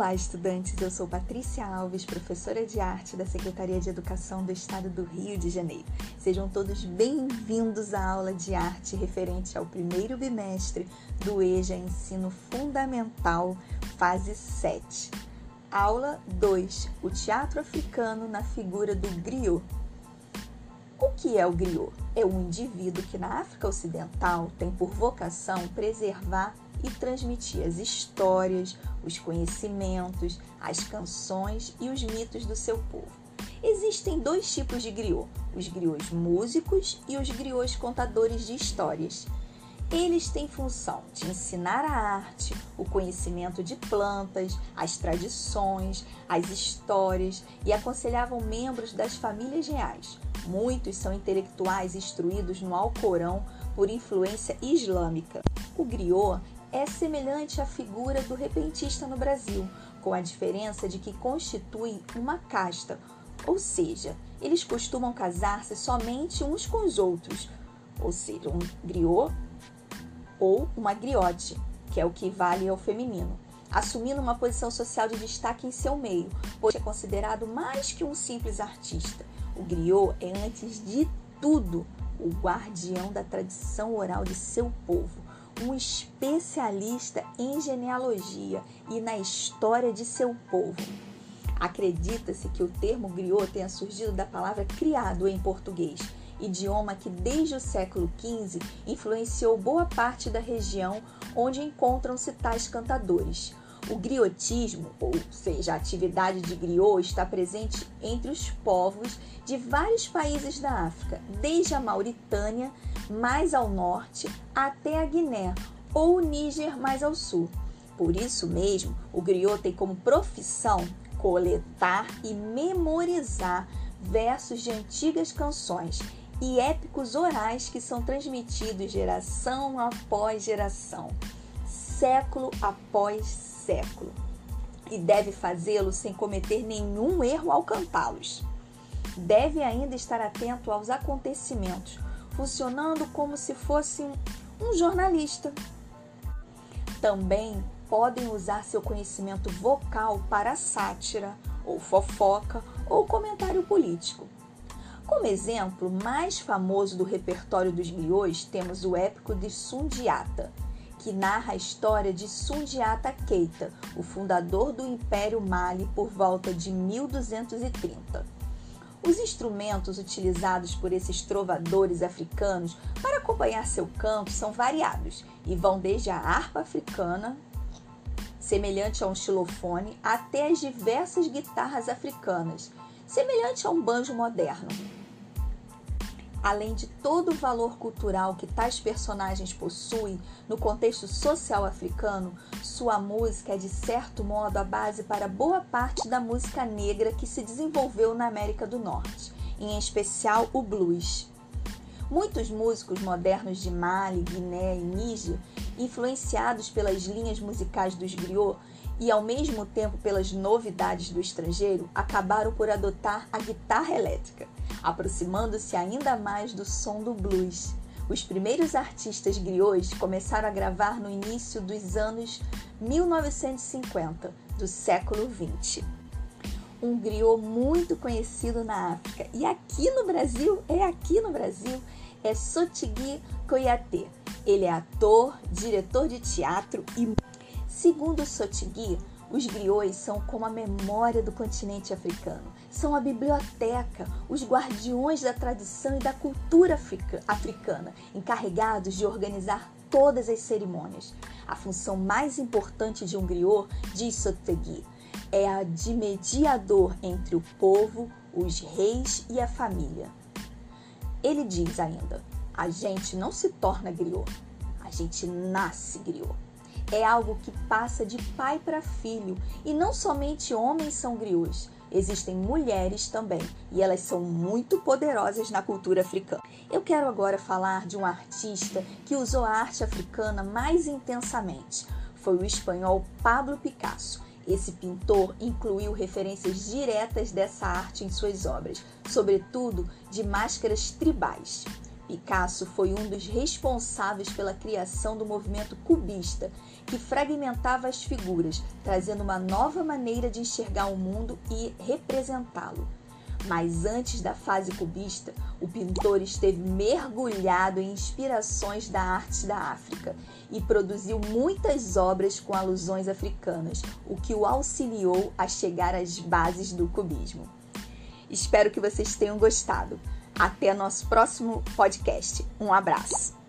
Olá, estudantes! Eu sou Patrícia Alves, professora de arte da Secretaria de Educação do Estado do Rio de Janeiro. Sejam todos bem-vindos à aula de arte referente ao primeiro bimestre do EJA Ensino Fundamental, fase 7. Aula 2: O teatro africano na figura do griot. O que é o griot? É um indivíduo que na África Ocidental tem por vocação preservar e transmitir as histórias, os conhecimentos, as canções e os mitos do seu povo. Existem dois tipos de griot: os griots músicos e os griots contadores de histórias. Eles têm função de ensinar a arte, o conhecimento de plantas, as tradições, as histórias e aconselhavam membros das famílias reais. Muitos são intelectuais instruídos no Alcorão por influência islâmica. O griot é semelhante à figura do repentista no Brasil, com a diferença de que constitui uma casta, ou seja, eles costumam casar-se somente uns com os outros, ou seja, um griot ou uma griote, que é o que vale ao feminino, assumindo uma posição social de destaque em seu meio, pois é considerado mais que um simples artista. O griot é, antes de tudo, o guardião da tradição oral de seu povo um especialista em genealogia e na história de seu povo. Acredita-se que o termo griot tenha surgido da palavra criado em português, idioma que desde o século XV influenciou boa parte da região onde encontram-se tais cantadores. O griotismo, ou seja, a atividade de griot, está presente entre os povos de vários países da África, desde a Mauritânia, mais ao norte, até a Guiné, ou o Níger, mais ao sul. Por isso mesmo, o griot tem como profissão coletar e memorizar versos de antigas canções e épicos orais que são transmitidos geração após geração, século após século, e deve fazê-lo sem cometer nenhum erro ao cantá-los. Deve ainda estar atento aos acontecimentos, funcionando como se fosse um jornalista. Também podem usar seu conhecimento vocal para sátira, ou fofoca, ou comentário político. Como exemplo mais famoso do repertório dos griots, temos o épico de Sundiata, que narra a história de Sundiata Keita, o fundador do Império Mali por volta de 1230. Os instrumentos utilizados por esses trovadores africanos para acompanhar seu canto são variados e vão desde a harpa africana, semelhante a um xilofone, até as diversas guitarras africanas, semelhante a um banjo moderno além de todo o valor cultural que tais personagens possuem no contexto social africano, sua música é de certo modo a base para boa parte da música negra que se desenvolveu na América do Norte, em especial o blues. Muitos músicos modernos de Mali, Guiné e Níger, influenciados pelas linhas musicais dos griots e ao mesmo tempo pelas novidades do estrangeiro, acabaram por adotar a guitarra elétrica aproximando-se ainda mais do som do blues. Os primeiros artistas griots começaram a gravar no início dos anos 1950 do século 20. Um griot muito conhecido na África e aqui no Brasil, é aqui no Brasil, é Sotigui Koyate. Ele é ator, diretor de teatro e, segundo Sotigui, os griots são como a memória do continente africano. São a biblioteca, os guardiões da tradição e da cultura africana, encarregados de organizar todas as cerimônias. A função mais importante de um griot, diz Sotegui, é a de mediador entre o povo, os reis e a família. Ele diz ainda: a gente não se torna griot, a gente nasce griot é algo que passa de pai para filho e não somente homens são griots. Existem mulheres também e elas são muito poderosas na cultura africana. Eu quero agora falar de um artista que usou a arte africana mais intensamente. Foi o espanhol Pablo Picasso. Esse pintor incluiu referências diretas dessa arte em suas obras, sobretudo de máscaras tribais. Picasso foi um dos responsáveis pela criação do movimento cubista, que fragmentava as figuras, trazendo uma nova maneira de enxergar o mundo e representá-lo. Mas antes da fase cubista, o pintor esteve mergulhado em inspirações da arte da África e produziu muitas obras com alusões africanas, o que o auxiliou a chegar às bases do cubismo. Espero que vocês tenham gostado. Até nosso próximo podcast. Um abraço.